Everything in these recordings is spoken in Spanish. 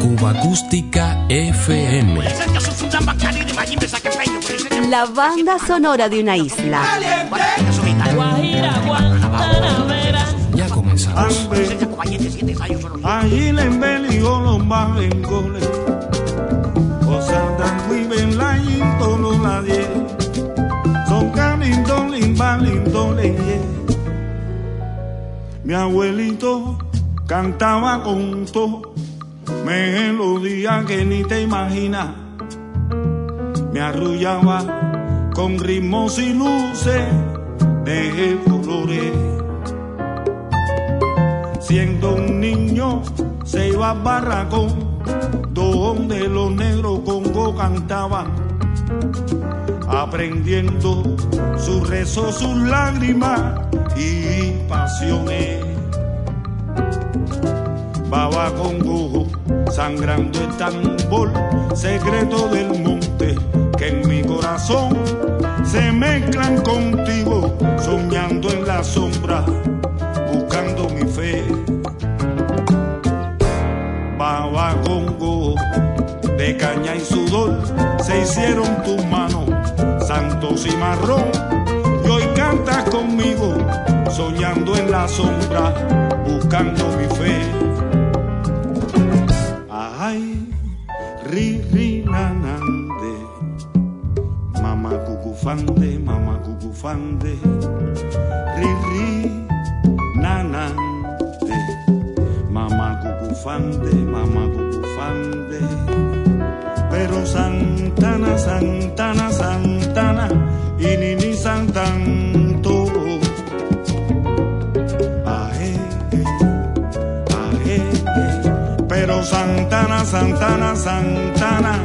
Cuba Acústica FM. La banda sonora de una isla. Ya comenzamos. Mi abuelito cantaba con todo melodía que ni te imaginas. Me arrullaba con ritmos y luces de colores. Siendo un niño se iba a barracón donde los negros congo cantaban, aprendiendo sus rezos, sus lágrimas y pasiones. Baba Congo, sangrando el tambor, secreto del monte, que en mi corazón se mezclan contigo, soñando en la sombra, buscando mi fe. Baba Congo, de caña y sudor, se hicieron tus manos, santos y marrón, y hoy cantas conmigo, soñando en la sombra, buscando mi fe. Ay, ri, ri, nanande, mama cucufande, mama cucufande, ri, ri, nanande, mama cucufande, mama cucufande. Pero Santana, Santana, Santana, y ni ni Santanto. Ae, ae, pero Santana, Santana, Santana,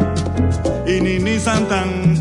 y ni ni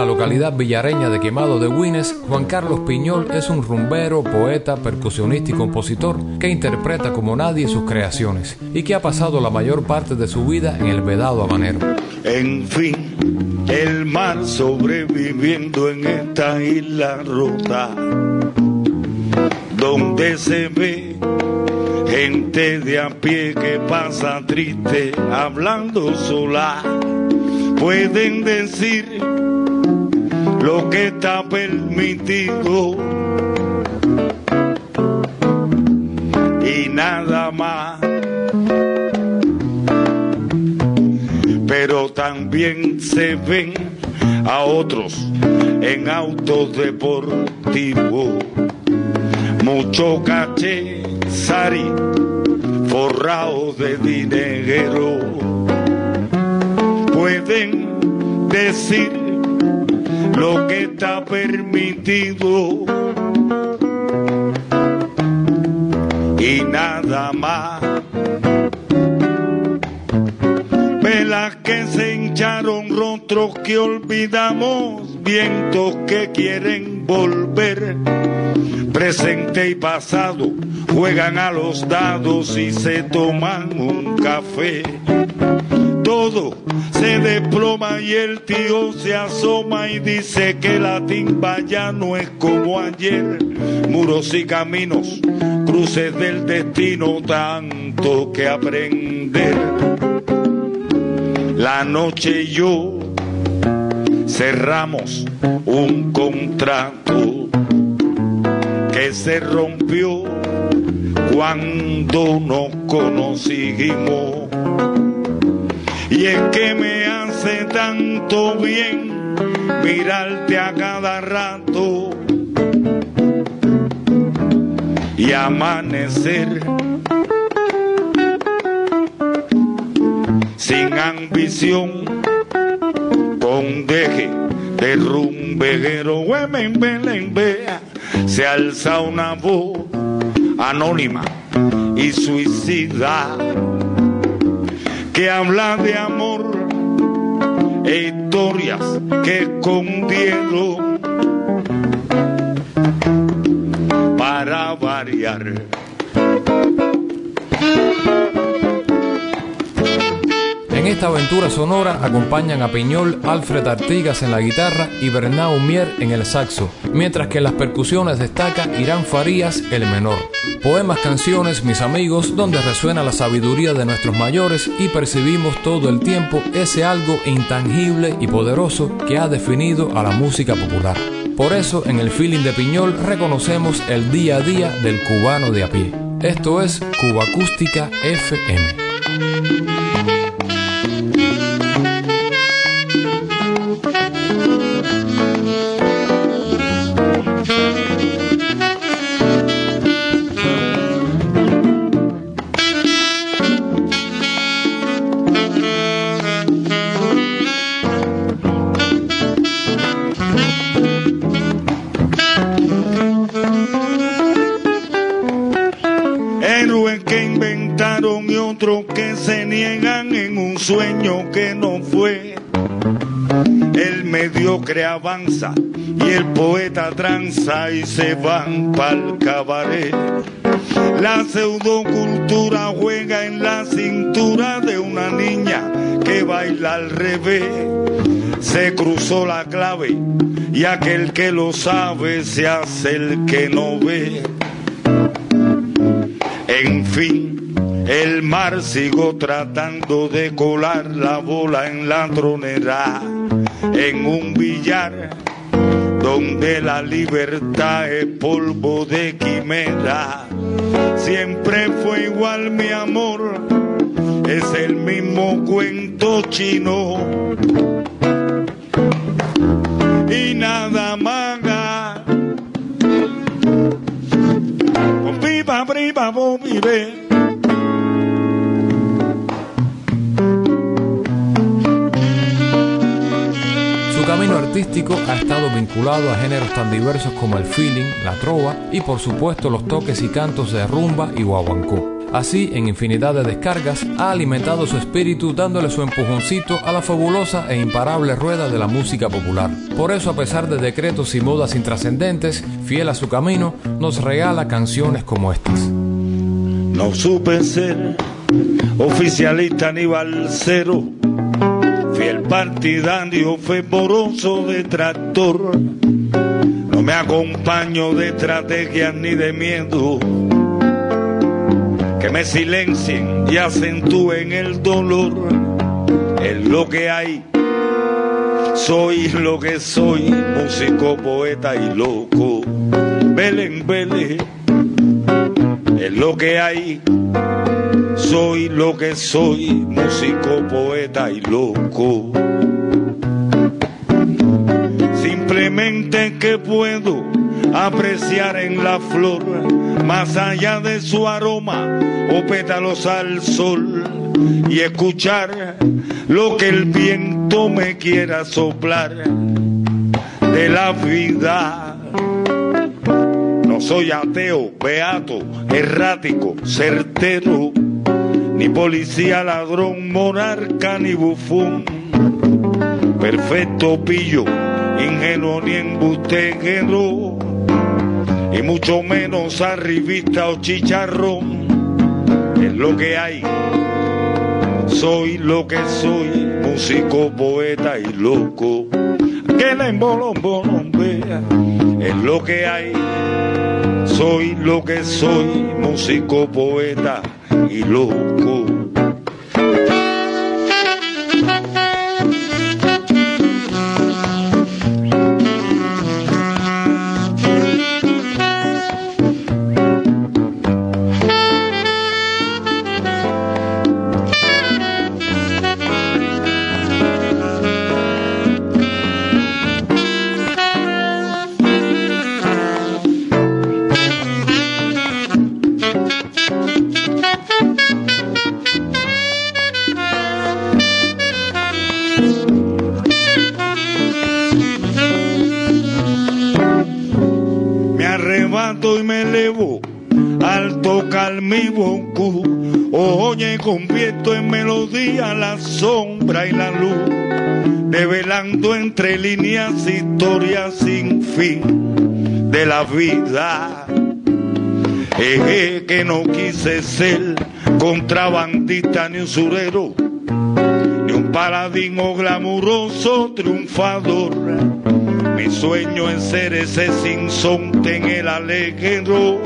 la localidad villareña de Quemado de Guines, Juan Carlos Piñol es un rumbero, poeta, percusionista y compositor que interpreta como nadie sus creaciones y que ha pasado la mayor parte de su vida en el vedado habanero. En fin, el mar sobreviviendo en esta isla rota, donde se ve gente de a pie que pasa triste hablando sola. Pueden decir lo que está permitido y nada más. pero también se ven a otros en autos deportivos. Mucho caché, sari, forrado de dinero. Pueden decir lo que está permitido y nada más. Velas que se hincharon, rostros que olvidamos, vientos que quieren volver. Presente y pasado juegan a los dados y se toman un café. Todo se desploma y el tío se asoma y dice que la timba ya no es como ayer. Muros y caminos, cruces del destino, tanto que aprender. La noche y yo cerramos un contrato que se rompió cuando nos conocimos. Y es que me hace tanto bien mirarte a cada rato y amanecer sin ambición con deje de rumbeguero. Se alza una voz anónima y suicida que habla de amor e historias que escondieron para variar. En esta aventura sonora acompañan a Piñol, Alfred Artigas en la guitarra y Bernard Mier en el saxo, mientras que en las percusiones destaca Irán Farías, el menor. Poemas, canciones, mis amigos, donde resuena la sabiduría de nuestros mayores y percibimos todo el tiempo ese algo intangible y poderoso que ha definido a la música popular. Por eso, en el feeling de Piñol reconocemos el día a día del cubano de a pie. Esto es Cuba Acústica FM. Avanza y el poeta tranza y se van pa'l cabaret. La pseudocultura juega en la cintura de una niña que baila al revés. Se cruzó la clave y aquel que lo sabe se hace el que no ve. En fin, el mar sigo tratando de colar la bola en la tronera en un billar donde la libertad es polvo de quimera. Siempre fue igual mi amor, es el mismo cuento chino. Y nada más. Con viva, viva, vive. Artístico ha estado vinculado a géneros tan diversos como el feeling, la trova y por supuesto los toques y cantos de rumba y guaguancó. Así, en infinidad de descargas, ha alimentado su espíritu dándole su empujoncito a la fabulosa e imparable rueda de la música popular. Por eso, a pesar de decretos y modas intrascendentes, fiel a su camino, nos regala canciones como estas. No supe ser oficialista ni balcero fiel partidario fervoroso detractor. No me acompaño de estrategias ni de miedo que me silencien y acentúen el dolor. Es lo que hay, soy lo que soy, músico, poeta y loco. Belén, Belén, es lo que hay soy lo que soy, músico, poeta y loco. Simplemente que puedo apreciar en la flor, más allá de su aroma o pétalos al sol, y escuchar lo que el viento me quiera soplar de la vida. Soy ateo, beato, errático, certero ni policía, ladrón, monarca, ni bufón. Perfecto pillo, ingenuo ni embustero, y mucho menos arribista o chicharrón. Es lo que hay, soy lo que soy, músico, poeta y loco. Que la vea, es lo que hay, soy lo que soy, músico, poeta y loco. Vida. Eje que no quise ser contrabandista ni usurero, ni un paladino glamuroso triunfador. Mi sueño es ser ese sinsonte en el alegro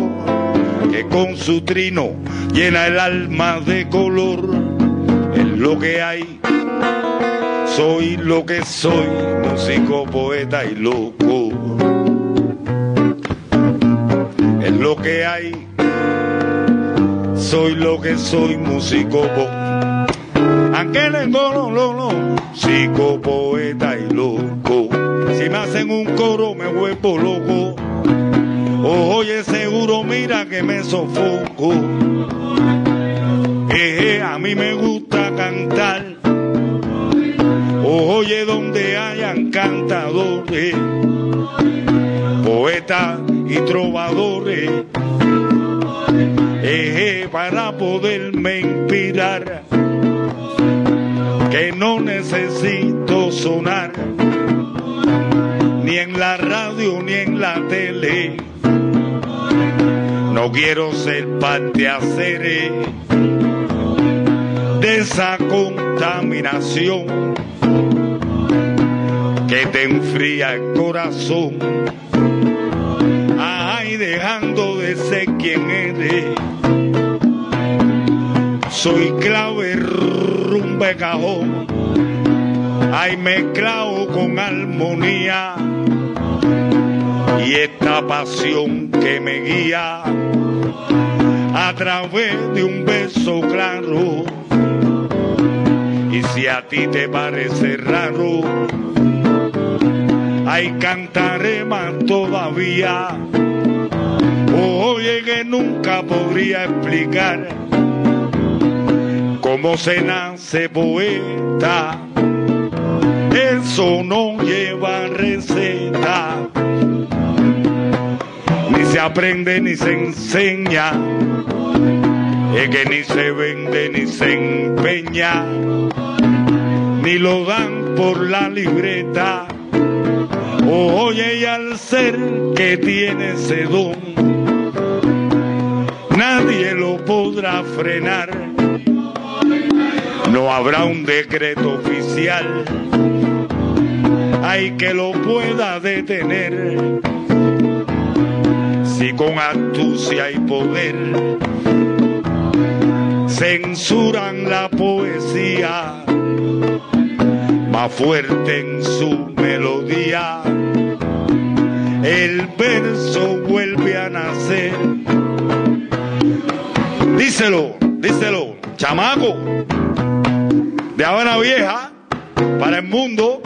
que con su trino llena el alma de color. Es lo que hay, soy lo que soy, músico, poeta y loco. Lo que hay, soy lo que soy, músico, aunque le lo, lo, lo, psico, poeta y loco. Si me hacen un coro me vuelvo loco. Oye, seguro, mira que me sofoco. Eh, a mí me gusta cantar. Oye, donde hayan cantadores, poetas y trovadores. Eh, para poderme inspirar, que no necesito sonar, ni en la radio ni en la tele no quiero ser parte hacer de esa contaminación que te enfría el corazón. Dejando de ser quien eres. Soy clave, rumbe cajón. Ay, mezclado con armonía y esta pasión que me guía a través de un beso claro. Y si a ti te parece raro, ay cantaré más todavía. Oye que nunca podría explicar cómo se nace poeta. Eso no lleva receta se aprende ni se enseña, es que ni se vende ni se empeña, ni lo dan por la libreta. Oye, y al ser que tiene ese don, nadie lo podrá frenar. No habrá un decreto oficial, hay que lo pueda detener y con astucia y poder censuran la poesía fuerte en su melodía. El verso vuelve a nacer. Díselo, díselo, chamaco, de Habana Vieja para el mundo.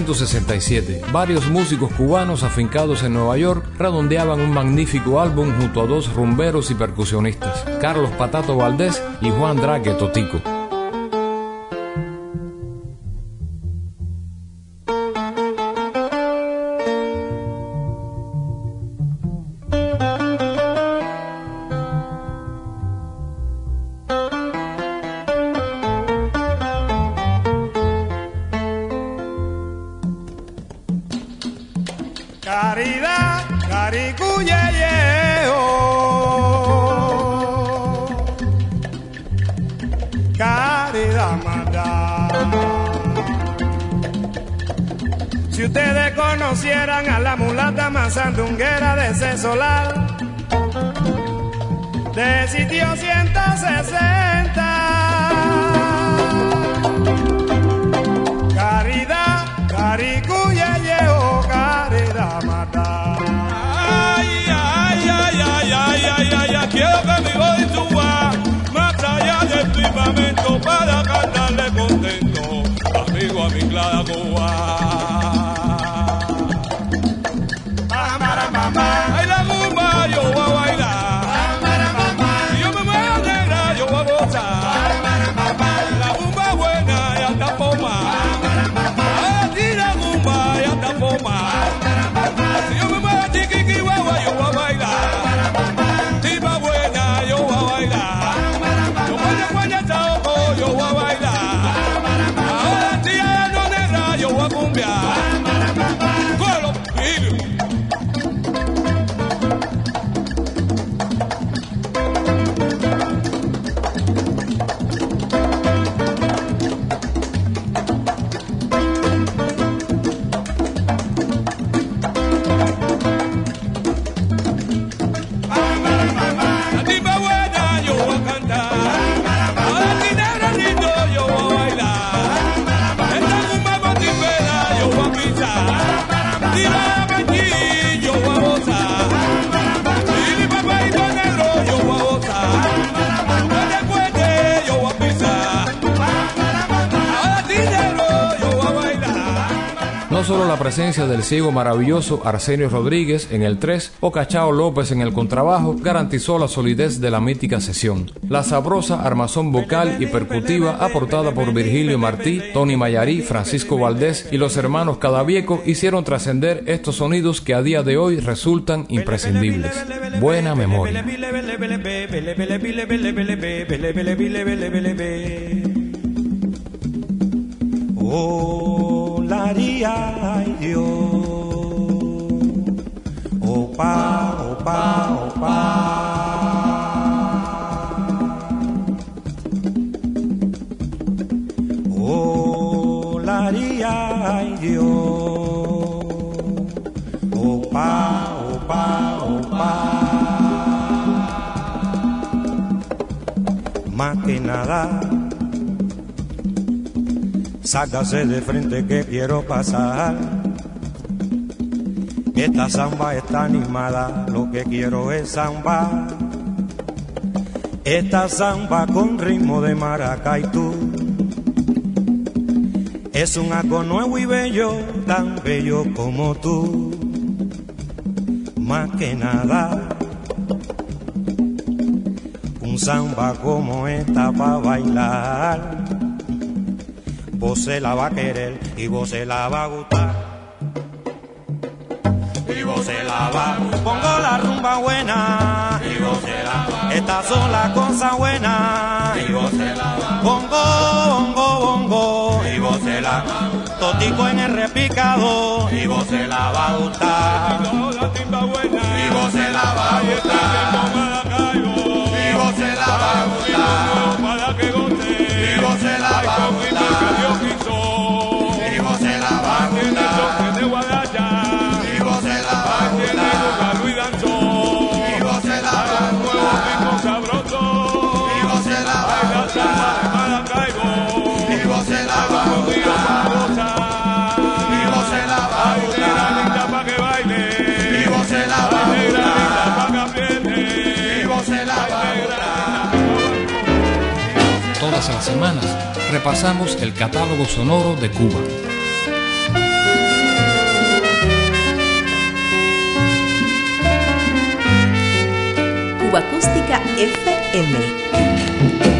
1967. Varios músicos cubanos afincados en Nueva York redondeaban un magnífico álbum junto a dos rumberos y percusionistas, Carlos Patato Valdés y Juan Draque Totico. Caricuyeyeo. Caridad manda. Si ustedes conocieran a la mulata más sandunguera de ese solar, de sitio 160. Mi solo la presencia del ciego maravilloso Arsenio Rodríguez en el 3 o Cachao López en el contrabajo garantizó la solidez de la mítica sesión. La sabrosa armazón vocal y percutiva aportada por Virgilio Martí, Tony Mayarí, Francisco Valdés y los hermanos Cadavieco hicieron trascender estos sonidos que a día de hoy resultan imprescindibles. Buena memoria. Oh, haría ay Opa, opa, opa. Oh, la. Opa, opa, opa. Más que nada. Sácase de frente que quiero pasar. Esta samba está animada, lo que quiero es samba. Esta samba con ritmo de maracay tú. Es un algo nuevo y bello, tan bello como tú. Más que nada, un samba como esta para bailar vos se la va a querer y vos se la va a gustar. Y vos se la va, pongo la rumba buena. Y vos se la va, estas son las cosas buenas. Y vos se la va, bongo, bongo, bongo. Y vos se la va, totico en el repicado. Y vos se la va a gustar. La timba buena. Y vos se la va a gustar. Y vos se la va a que goce. Vivo se la va a con Todas las semanas repasamos el catálogo sonoro de Cuba. Cuba Acústica FM.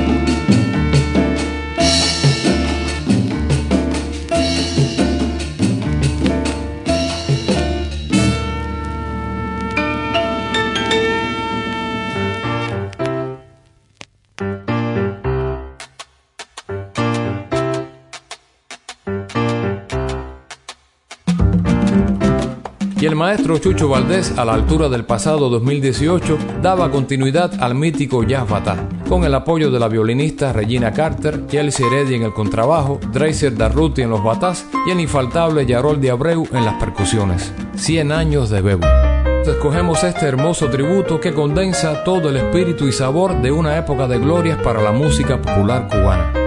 Chucho Valdés, a la altura del pasado 2018, daba continuidad al mítico Jazz Batá, con el apoyo de la violinista Regina Carter, Chelsea Heredia en el contrabajo, Dracer Darruti en los batás y el infaltable Yarol de Abreu en las percusiones. 100 años de Bebo. Escogemos este hermoso tributo que condensa todo el espíritu y sabor de una época de glorias para la música popular cubana.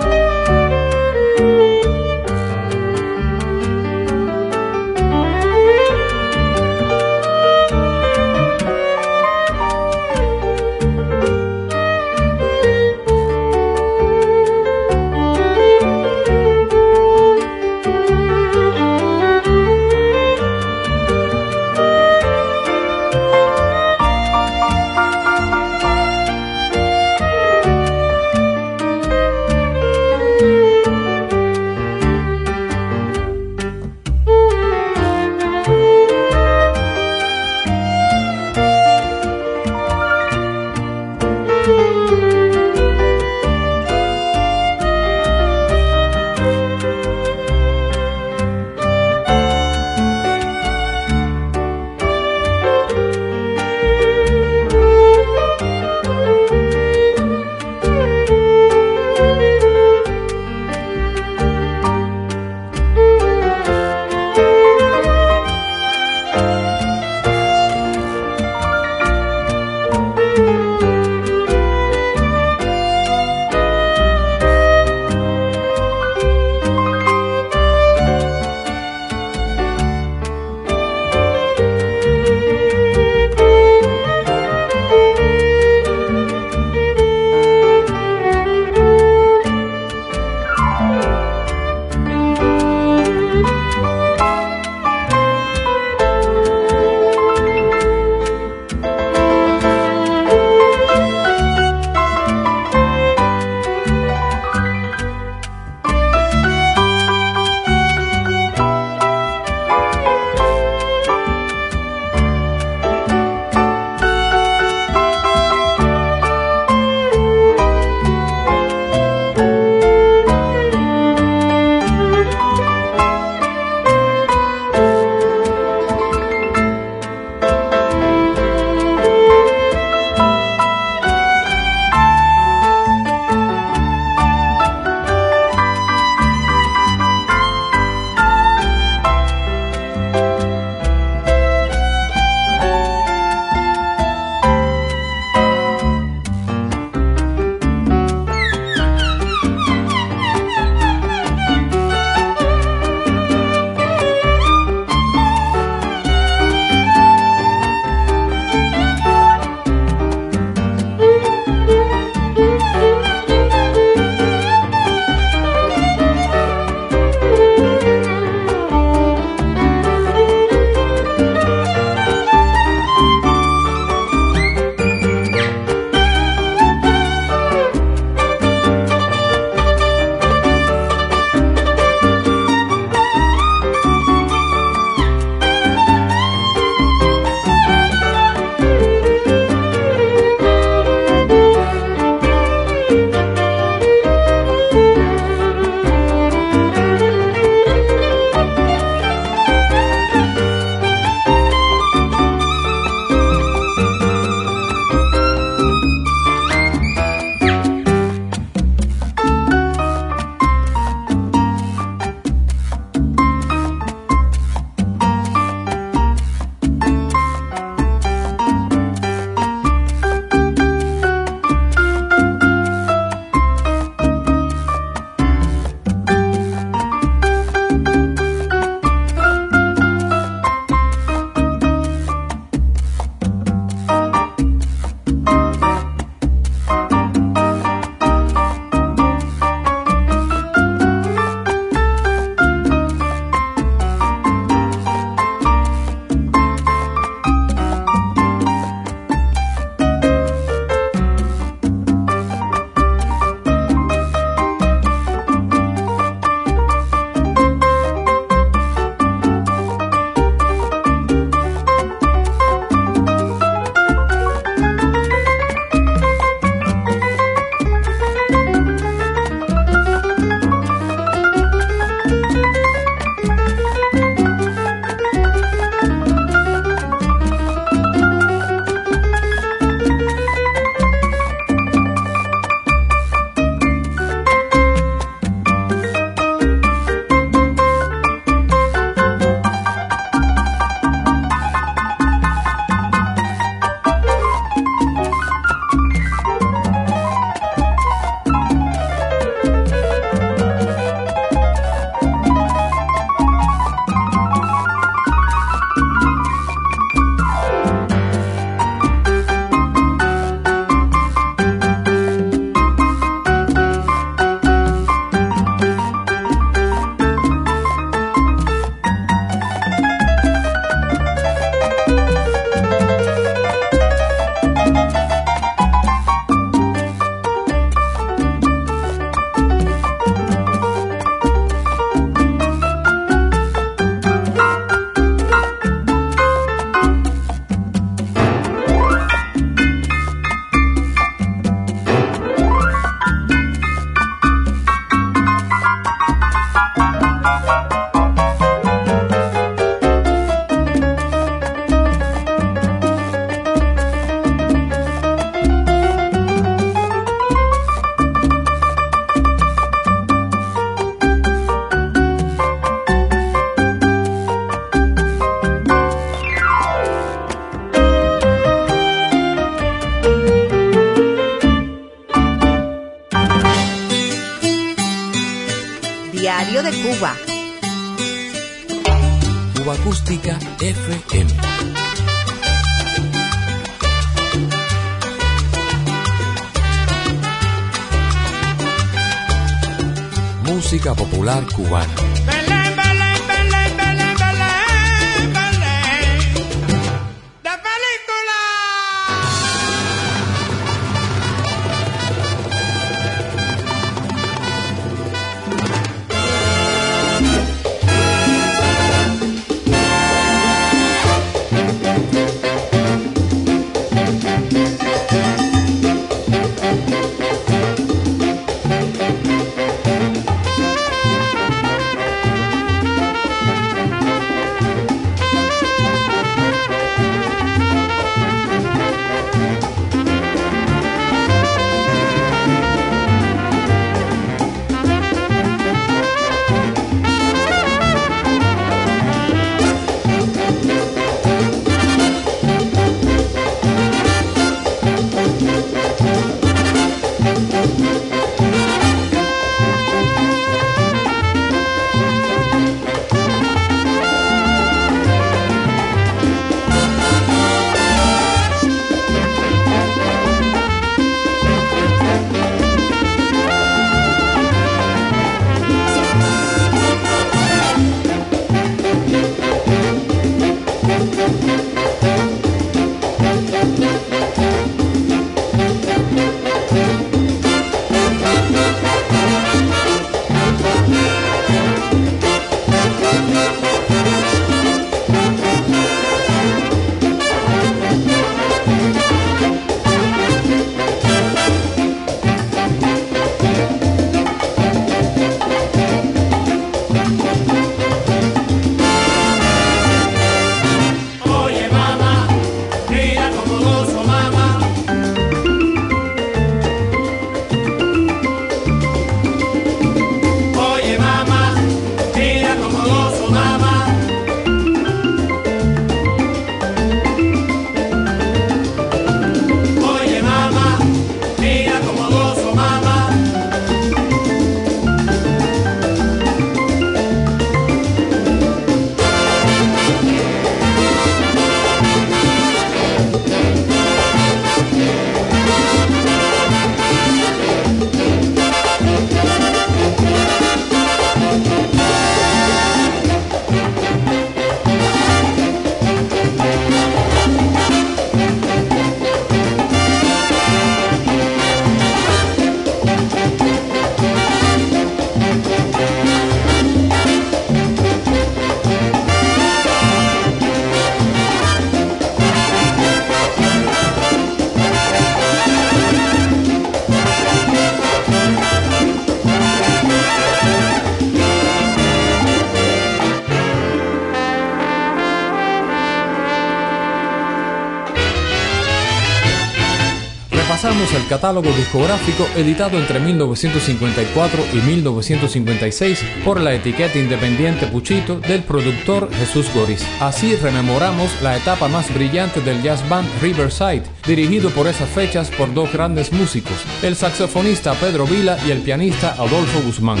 Catálogo discográfico editado entre 1954 y 1956 por la etiqueta independiente Puchito del productor Jesús Goris. Así rememoramos la etapa más brillante del jazz band Riverside, dirigido por esas fechas por dos grandes músicos, el saxofonista Pedro Vila y el pianista Adolfo Guzmán.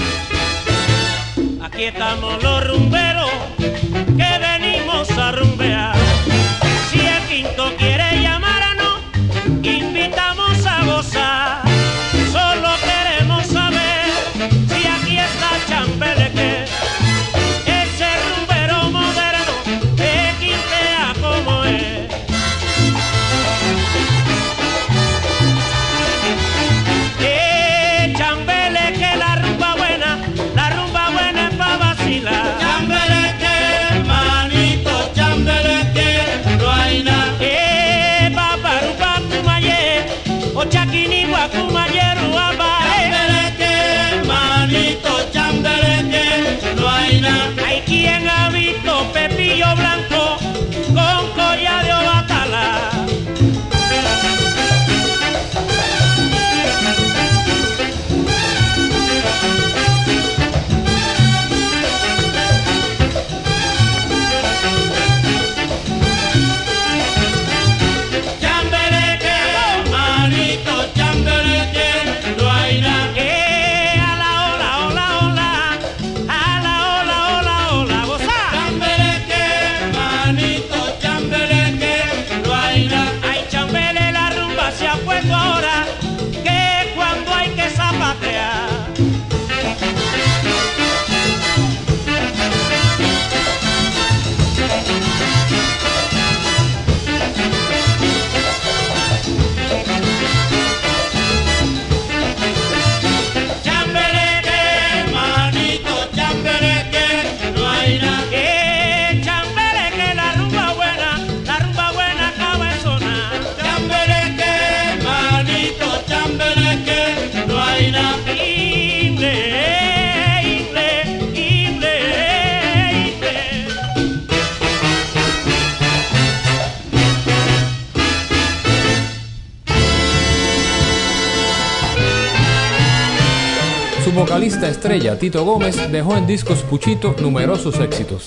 Aquí estamos los rumberos que venimos a rumbear. Si el quinto vocalista estrella Tito Gómez dejó en discos Puchito numerosos éxitos.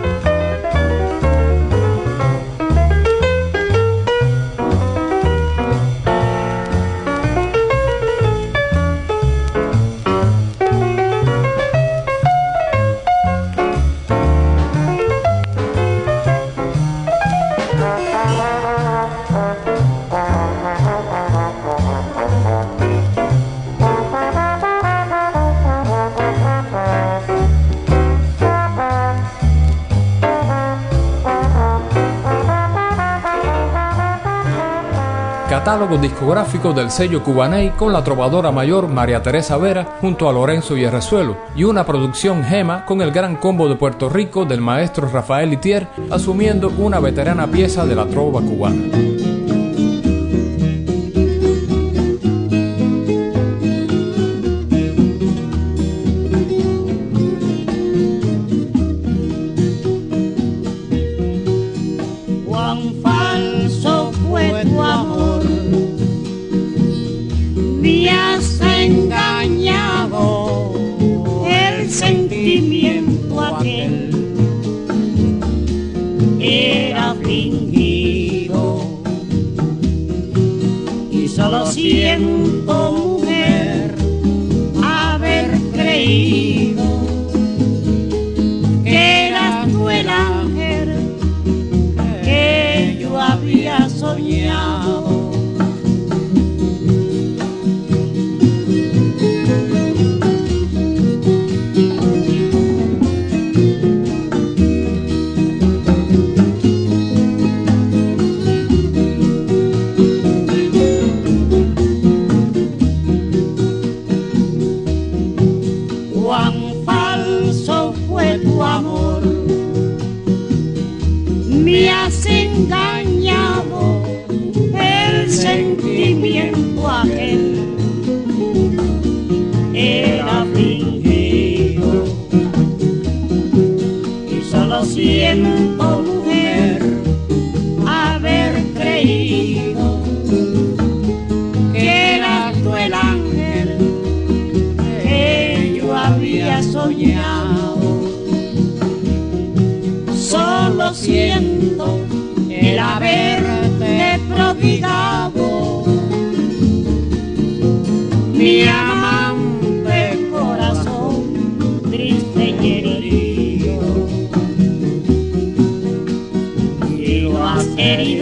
Discográfico del sello Cubaney con la trovadora mayor María Teresa Vera junto a Lorenzo Yerrezuelo y una producción Gema con el gran combo de Puerto Rico del maestro Rafael Itier asumiendo una veterana pieza de la trova cubana.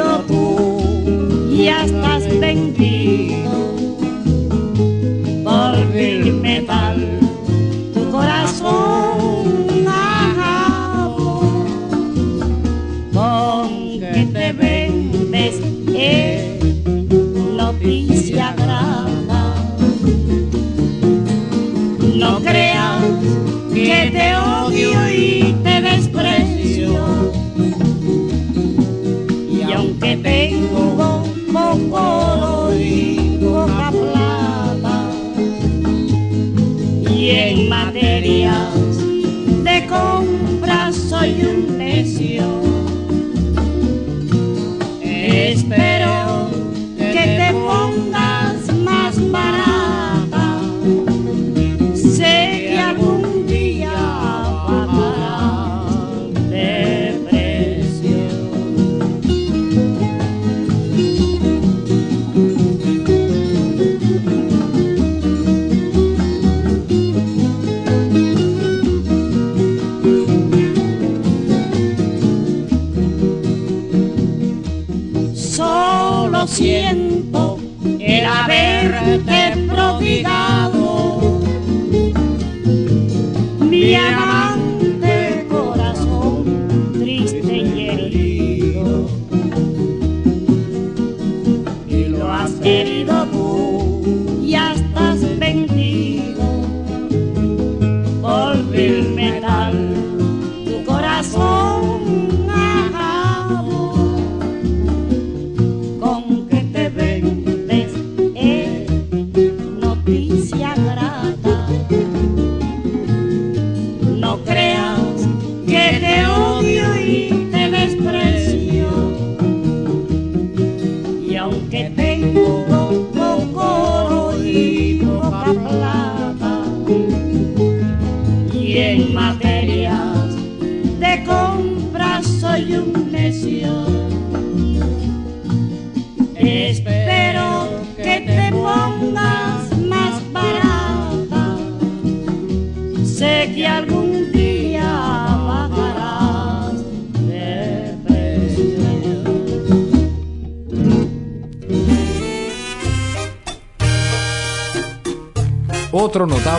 Herido tú ya estás vendido. Por vil metal tu corazón ajado con que te vendes es noticia grata. No creas que te odio tengo oro y poca plata. Y en materias de compra soy un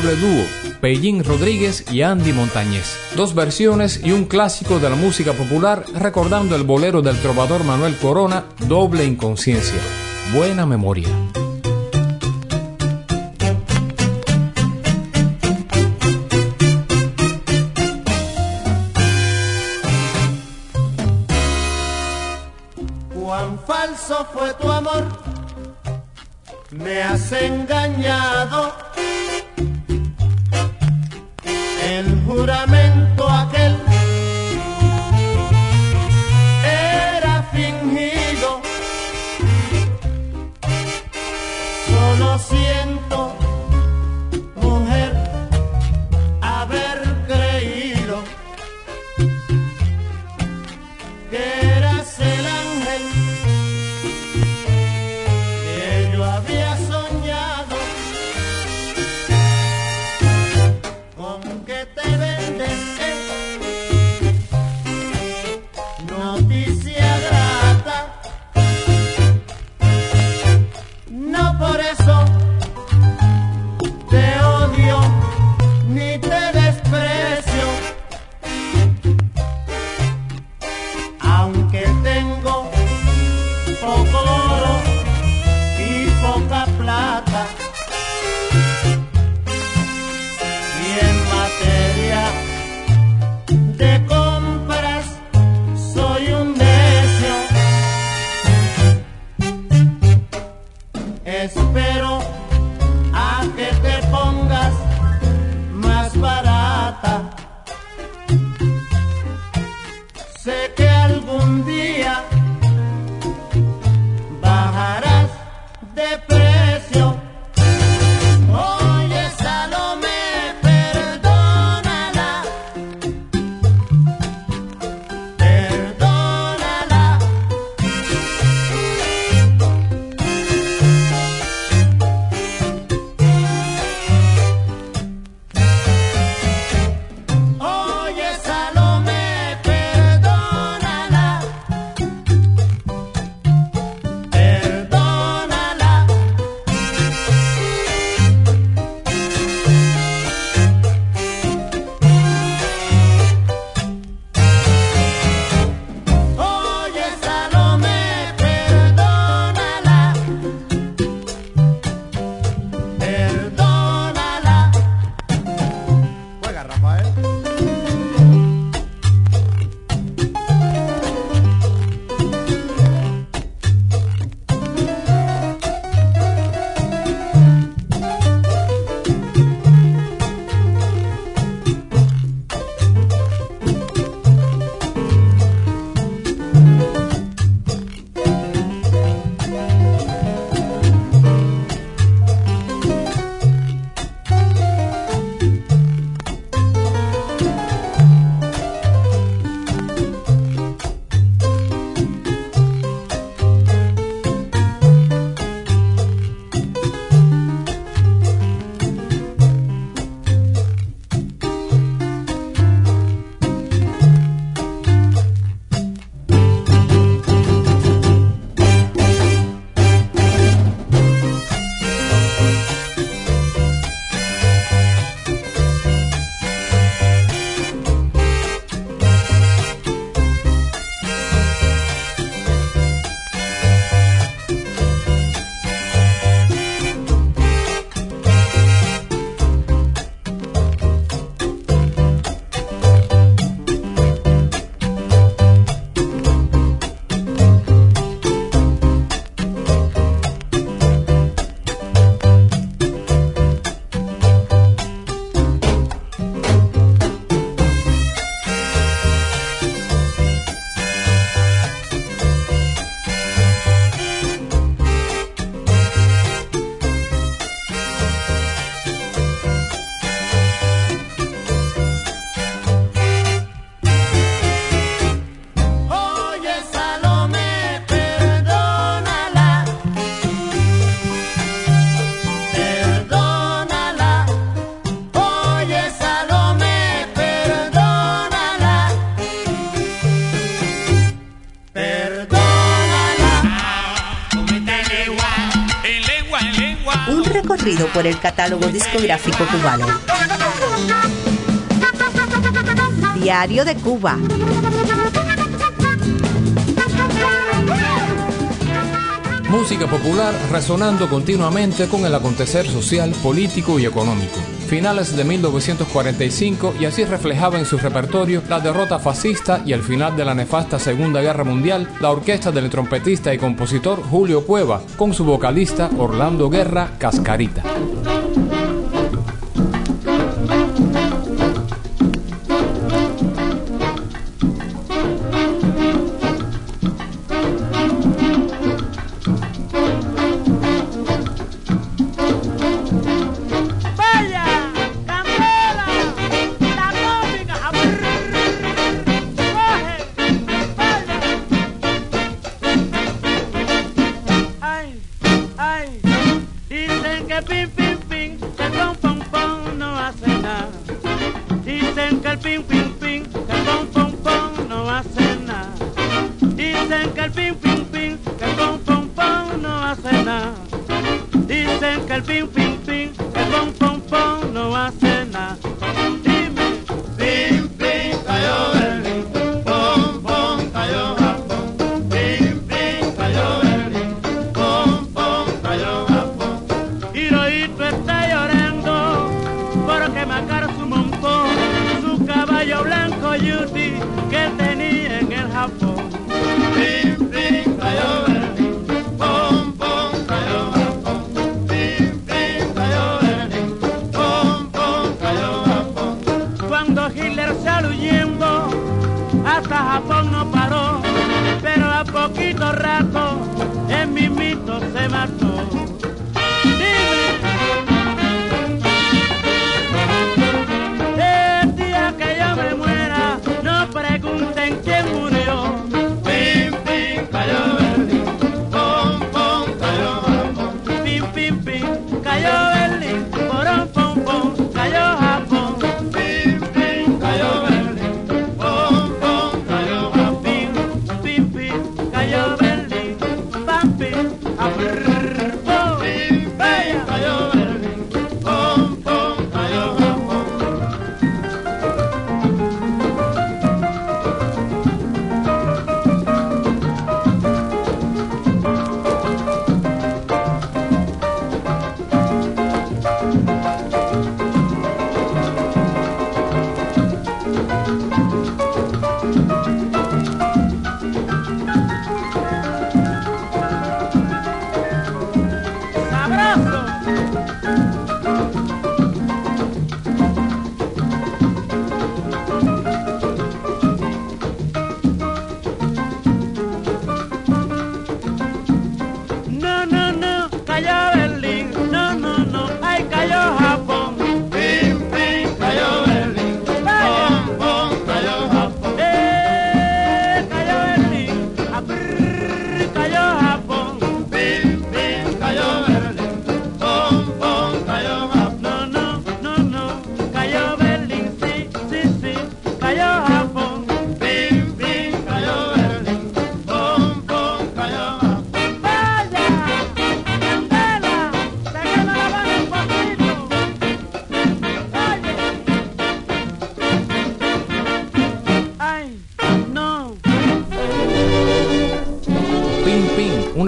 Notable dúo, Pellín Rodríguez y Andy Montañez. Dos versiones y un clásico de la música popular recordando el bolero del trovador Manuel Corona, Doble Inconsciencia. Buena memoria. Cuán falso fue tu amor, me has engañado. Por el catálogo discográfico cubano. Diario de Cuba. Música popular resonando continuamente con el acontecer social, político y económico. Finales de 1945 y así reflejaba en su repertorio la derrota fascista y el final de la nefasta Segunda Guerra Mundial, la orquesta del trompetista y compositor Julio Cueva con su vocalista Orlando Guerra Cascarita. como Yuti que tenía en el Japón. Pim, pim, sayonara, pom, pom, sayonara, pom. Pim, pim, sayonara, pom, pom, sayonara, pom. Cuando Hitler salió huyendo, hasta Japón no paró, pero a poquito rato, el mimito se mató.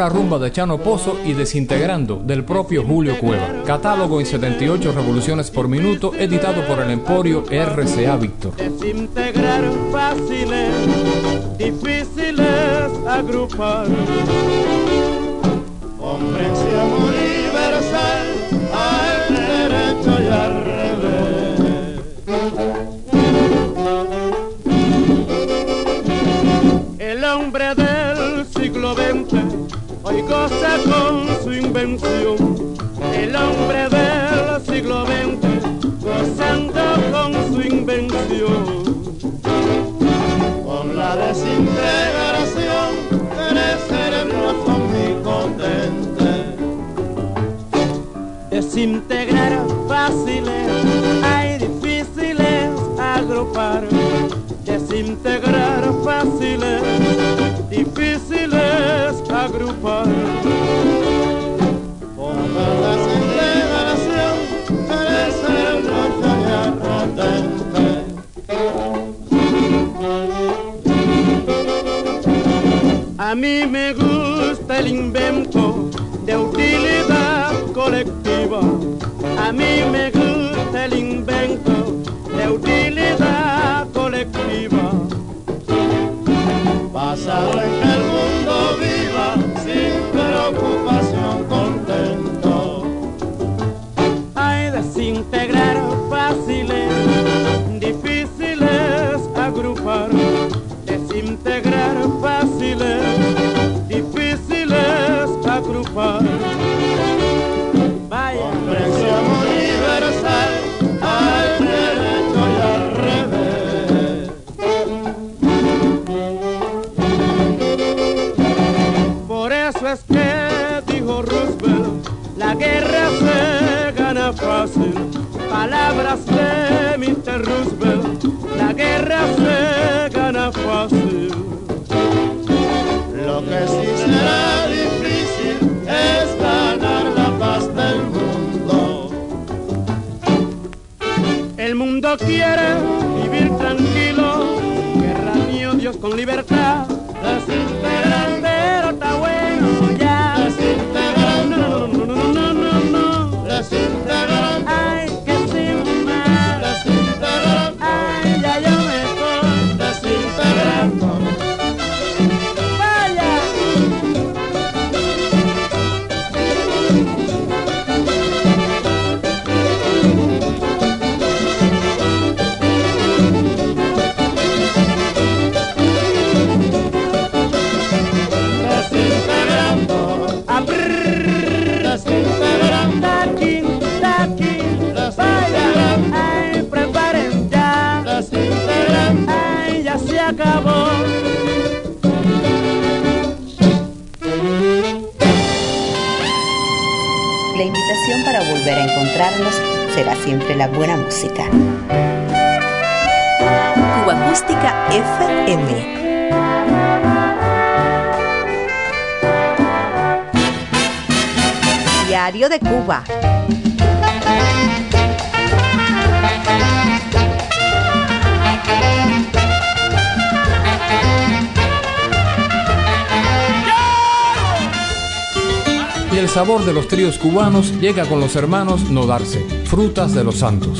Rumba de Chano Pozo y Desintegrando del propio Julio Cueva. Catálogo en 78 revoluciones por minuto, editado por el Emporio RCA Víctor. Desintegrar fáciles, difíciles agrupar. Comprensión universal con su invención. El hombre del mí me gusta el invento de utilidad colectiva. A mí me quiere La invitación para volver a encontrarnos será siempre la buena música. Cuba Acústica FM. Diario de Cuba. Y el sabor de los tríos cubanos llega con los hermanos No Darse, frutas de los santos.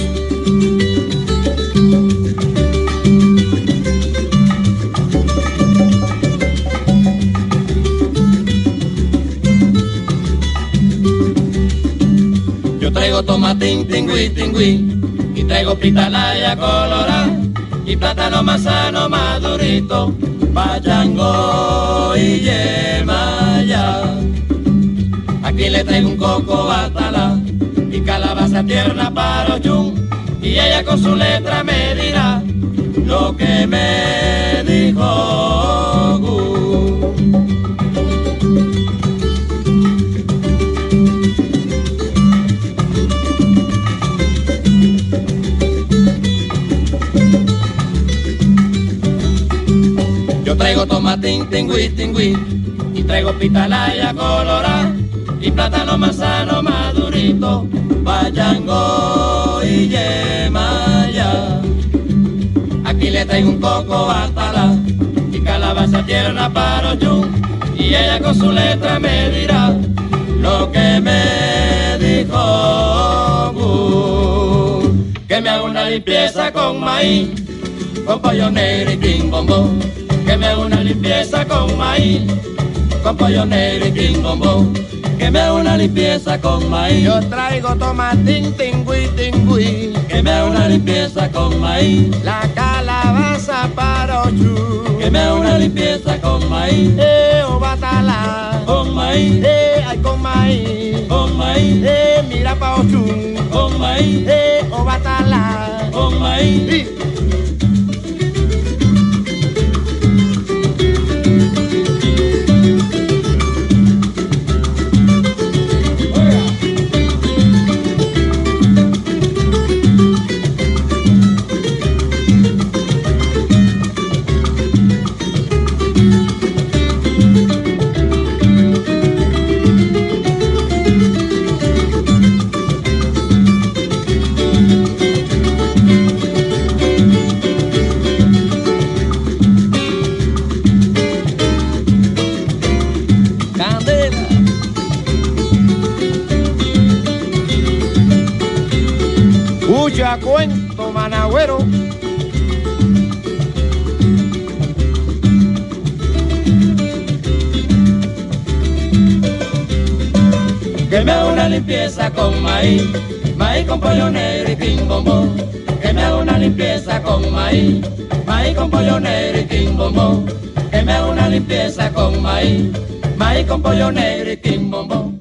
Yo traigo tomatín, tingüí, tingüí, y traigo pitalaya colorada, y plátano manzano madurito, payango y yemaya. Aquí le traigo un coco batala, y calabaza tierna para oyún, y ella con su letra me dirá lo que me dijo. Yo traigo tomatín, tingüí, tingüí, y traigo pitalaya colorada, y plátano manzano madurito, payango y yemaya. Aquí le traigo un coco batala, y calabaza tierna para oyún, y ella con su letra me dirá lo que me dijo. Que me haga una limpieza con maíz con pollo negro y king bombón, que me haga una limpieza con maíz, con pollo negro y king bombón, que me haga una limpieza con maíz, Yo traigo tomatín, tingüí, tingüí. que me haga una limpieza con maíz, La calabaza para ochú. que me haga una limpieza con maíz, Eh, o batala. con maíz, Eh, ay, con maíz. con maíz, Eh, mira pa' ochú. con maíz, Eh, o batala. con maíz. Y managüero. Que me haga una limpieza con maíz, maíz con pollo negro y quimbombo. Que me haga una limpieza con maíz, maíz con pollo negro y quimbombo. Que me haga una limpieza con maíz, maíz con pollo negro y quimbombo.